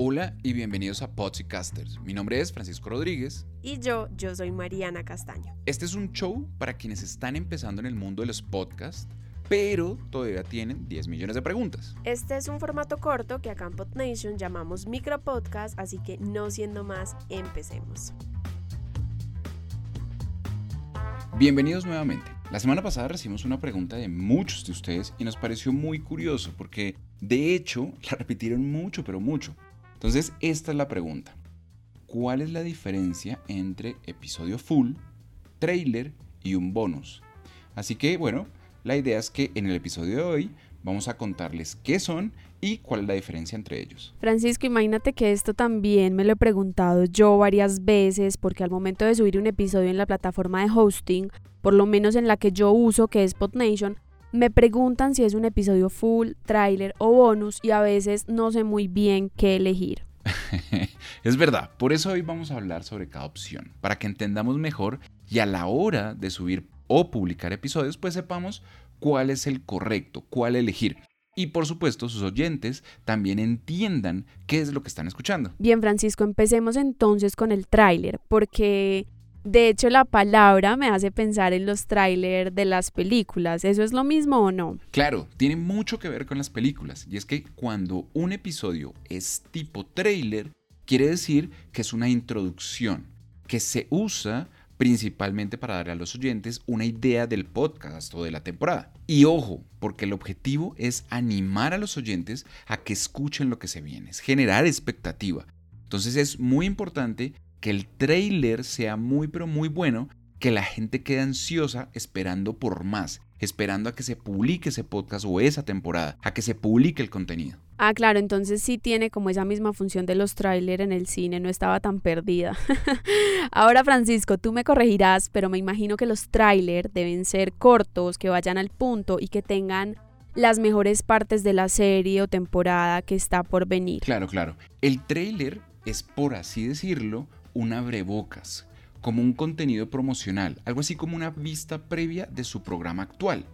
Hola y bienvenidos a Podcasters. Mi nombre es Francisco Rodríguez. Y yo, yo soy Mariana Castaño. Este es un show para quienes están empezando en el mundo de los podcasts, pero todavía tienen 10 millones de preguntas. Este es un formato corto que acá en PodNation llamamos micropodcast, así que no siendo más, empecemos. Bienvenidos nuevamente. La semana pasada recibimos una pregunta de muchos de ustedes y nos pareció muy curioso porque de hecho la repitieron mucho, pero mucho. Entonces, esta es la pregunta. ¿Cuál es la diferencia entre episodio full, trailer y un bonus? Así que, bueno, la idea es que en el episodio de hoy vamos a contarles qué son y cuál es la diferencia entre ellos. Francisco, imagínate que esto también me lo he preguntado yo varias veces porque al momento de subir un episodio en la plataforma de hosting, por lo menos en la que yo uso, que es PodNation, me preguntan si es un episodio full, trailer o bonus y a veces no sé muy bien qué elegir. es verdad, por eso hoy vamos a hablar sobre cada opción, para que entendamos mejor y a la hora de subir o publicar episodios, pues sepamos cuál es el correcto, cuál elegir. Y por supuesto, sus oyentes también entiendan qué es lo que están escuchando. Bien, Francisco, empecemos entonces con el tráiler, porque de hecho, la palabra me hace pensar en los trailers de las películas. ¿Eso es lo mismo o no? Claro, tiene mucho que ver con las películas. Y es que cuando un episodio es tipo trailer, quiere decir que es una introducción, que se usa principalmente para darle a los oyentes una idea del podcast o de la temporada. Y ojo, porque el objetivo es animar a los oyentes a que escuchen lo que se viene, es generar expectativa. Entonces es muy importante que el trailer sea muy pero muy bueno, que la gente quede ansiosa esperando por más, esperando a que se publique ese podcast o esa temporada, a que se publique el contenido. Ah, claro, entonces sí tiene como esa misma función de los trailers en el cine, no estaba tan perdida. Ahora, Francisco, tú me corregirás, pero me imagino que los trailers deben ser cortos, que vayan al punto y que tengan las mejores partes de la serie o temporada que está por venir. Claro, claro. El trailer es, por así decirlo, un abrebocas, como un contenido promocional, algo así como una vista previa de su programa actual.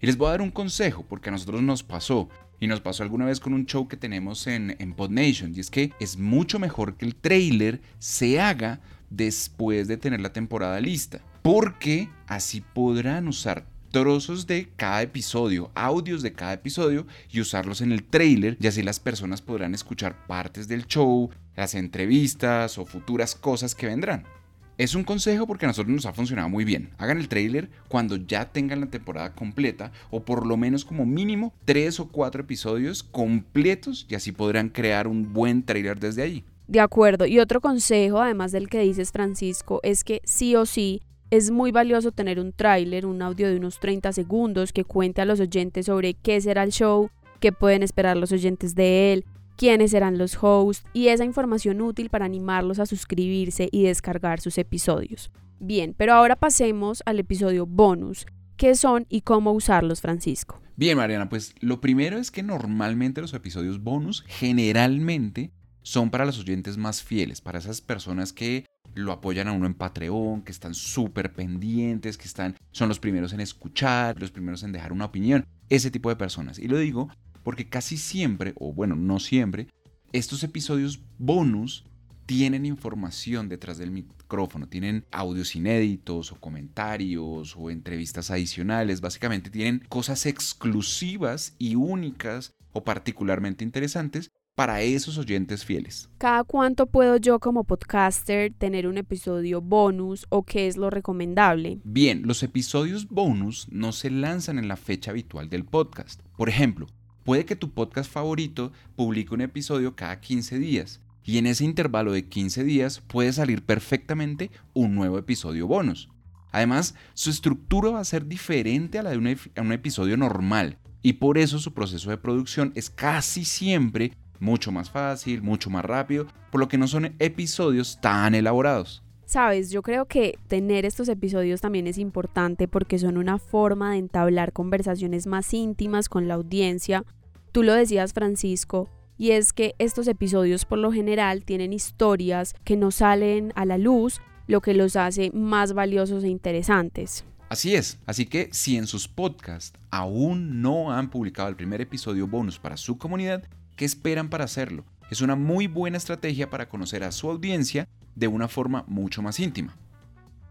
Y les voy a dar un consejo, porque a nosotros nos pasó, y nos pasó alguna vez con un show que tenemos en, en PodNation, y es que es mucho mejor que el trailer se haga después de tener la temporada lista, porque así podrán usar trozos de cada episodio, audios de cada episodio y usarlos en el trailer y así las personas podrán escuchar partes del show, las entrevistas o futuras cosas que vendrán. Es un consejo porque a nosotros nos ha funcionado muy bien. Hagan el trailer cuando ya tengan la temporada completa o por lo menos como mínimo tres o cuatro episodios completos y así podrán crear un buen trailer desde allí. De acuerdo. Y otro consejo, además del que dices Francisco, es que sí o sí es muy valioso tener un tráiler, un audio de unos 30 segundos que cuente a los oyentes sobre qué será el show, qué pueden esperar los oyentes de él, quiénes serán los hosts y esa información útil para animarlos a suscribirse y descargar sus episodios. Bien, pero ahora pasemos al episodio bonus. ¿Qué son y cómo usarlos, Francisco? Bien, Mariana, pues lo primero es que normalmente los episodios bonus generalmente son para los oyentes más fieles, para esas personas que lo apoyan a uno en Patreon, que están súper pendientes, que están, son los primeros en escuchar, los primeros en dejar una opinión, ese tipo de personas. Y lo digo porque casi siempre, o bueno, no siempre, estos episodios bonus tienen información detrás del micrófono, tienen audios inéditos o comentarios o entrevistas adicionales, básicamente tienen cosas exclusivas y únicas o particularmente interesantes para esos oyentes fieles. ¿Cada cuánto puedo yo como podcaster tener un episodio bonus o qué es lo recomendable? Bien, los episodios bonus no se lanzan en la fecha habitual del podcast. Por ejemplo, puede que tu podcast favorito publique un episodio cada 15 días y en ese intervalo de 15 días puede salir perfectamente un nuevo episodio bonus. Además, su estructura va a ser diferente a la de un, un episodio normal y por eso su proceso de producción es casi siempre mucho más fácil, mucho más rápido, por lo que no son episodios tan elaborados. Sabes, yo creo que tener estos episodios también es importante porque son una forma de entablar conversaciones más íntimas con la audiencia. Tú lo decías, Francisco, y es que estos episodios por lo general tienen historias que no salen a la luz, lo que los hace más valiosos e interesantes. Así es, así que si en sus podcasts aún no han publicado el primer episodio bonus para su comunidad, ¿qué esperan para hacerlo? Es una muy buena estrategia para conocer a su audiencia de una forma mucho más íntima.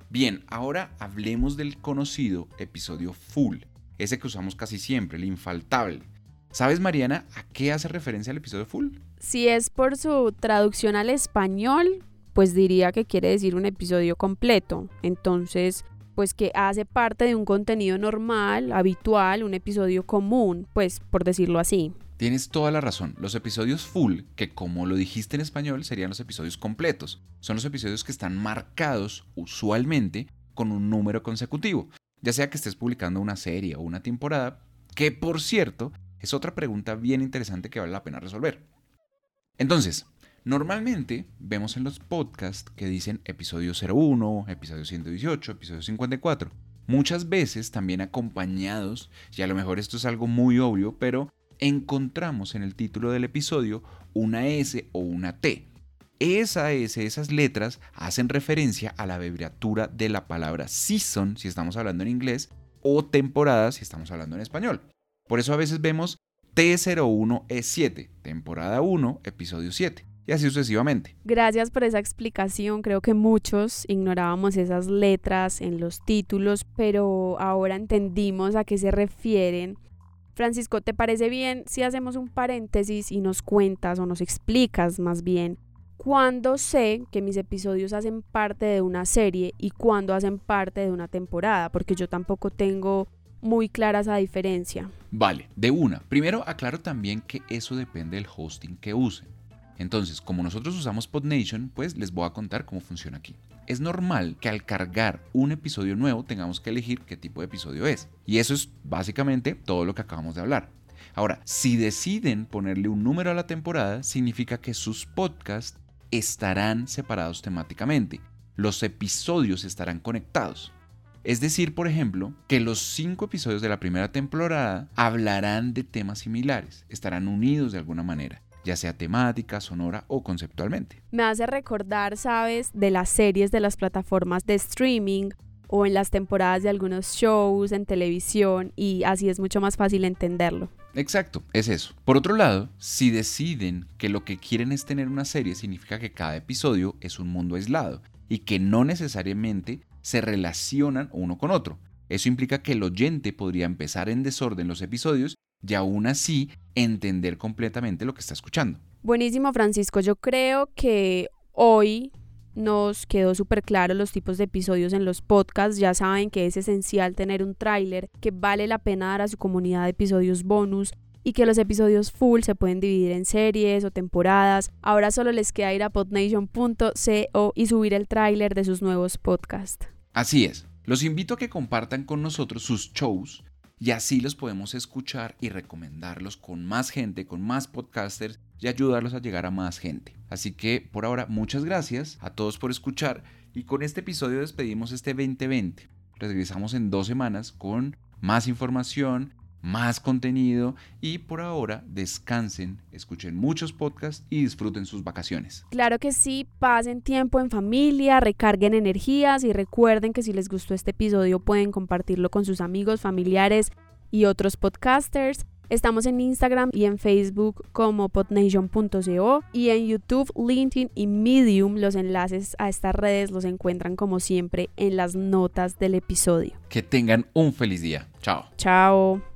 Bien, ahora hablemos del conocido episodio full, ese que usamos casi siempre, el infaltable. ¿Sabes, Mariana, a qué hace referencia el episodio full? Si es por su traducción al español, pues diría que quiere decir un episodio completo. Entonces, pues que hace parte de un contenido normal, habitual, un episodio común, pues por decirlo así. Tienes toda la razón. Los episodios full, que como lo dijiste en español, serían los episodios completos. Son los episodios que están marcados usualmente con un número consecutivo. Ya sea que estés publicando una serie o una temporada, que por cierto es otra pregunta bien interesante que vale la pena resolver. Entonces, normalmente vemos en los podcasts que dicen episodio 01, episodio 118, episodio 54. Muchas veces también acompañados, y a lo mejor esto es algo muy obvio, pero encontramos en el título del episodio una S o una T. Esa S, esas letras, hacen referencia a la abreviatura de la palabra season, si estamos hablando en inglés, o temporada, si estamos hablando en español. Por eso a veces vemos T01E7, temporada 1, episodio 7, y así sucesivamente. Gracias por esa explicación. Creo que muchos ignorábamos esas letras en los títulos, pero ahora entendimos a qué se refieren. Francisco, ¿te parece bien si hacemos un paréntesis y nos cuentas o nos explicas más bien cuándo sé que mis episodios hacen parte de una serie y cuándo hacen parte de una temporada? Porque yo tampoco tengo muy clara esa diferencia. Vale, de una. Primero aclaro también que eso depende del hosting que usen. Entonces, como nosotros usamos PodNation, pues les voy a contar cómo funciona aquí. Es normal que al cargar un episodio nuevo tengamos que elegir qué tipo de episodio es. Y eso es básicamente todo lo que acabamos de hablar. Ahora, si deciden ponerle un número a la temporada, significa que sus podcasts estarán separados temáticamente. Los episodios estarán conectados. Es decir, por ejemplo, que los cinco episodios de la primera temporada hablarán de temas similares, estarán unidos de alguna manera ya sea temática, sonora o conceptualmente. Me hace recordar, sabes, de las series de las plataformas de streaming o en las temporadas de algunos shows en televisión y así es mucho más fácil entenderlo. Exacto, es eso. Por otro lado, si deciden que lo que quieren es tener una serie, significa que cada episodio es un mundo aislado y que no necesariamente se relacionan uno con otro. Eso implica que el oyente podría empezar en desorden los episodios y aún así entender completamente lo que está escuchando. Buenísimo, Francisco. Yo creo que hoy nos quedó súper claro los tipos de episodios en los podcasts. Ya saben que es esencial tener un tráiler, que vale la pena dar a su comunidad de episodios bonus y que los episodios full se pueden dividir en series o temporadas. Ahora solo les queda ir a podnation.co y subir el tráiler de sus nuevos podcasts. Así es. Los invito a que compartan con nosotros sus shows y así los podemos escuchar y recomendarlos con más gente, con más podcasters y ayudarlos a llegar a más gente. Así que por ahora muchas gracias a todos por escuchar y con este episodio despedimos este 2020. Regresamos en dos semanas con más información, más contenido y por ahora descansen, escuchen muchos podcasts y disfruten sus vacaciones. Claro que sí, pasen tiempo en familia, recarguen energías y recuerden que si les gustó este episodio pueden compartirlo con sus amigos, familiares y otros podcasters. Estamos en Instagram y en Facebook como podnation.co y en YouTube, LinkedIn y Medium. Los enlaces a estas redes los encuentran como siempre en las notas del episodio. Que tengan un feliz día. Chao. Chao.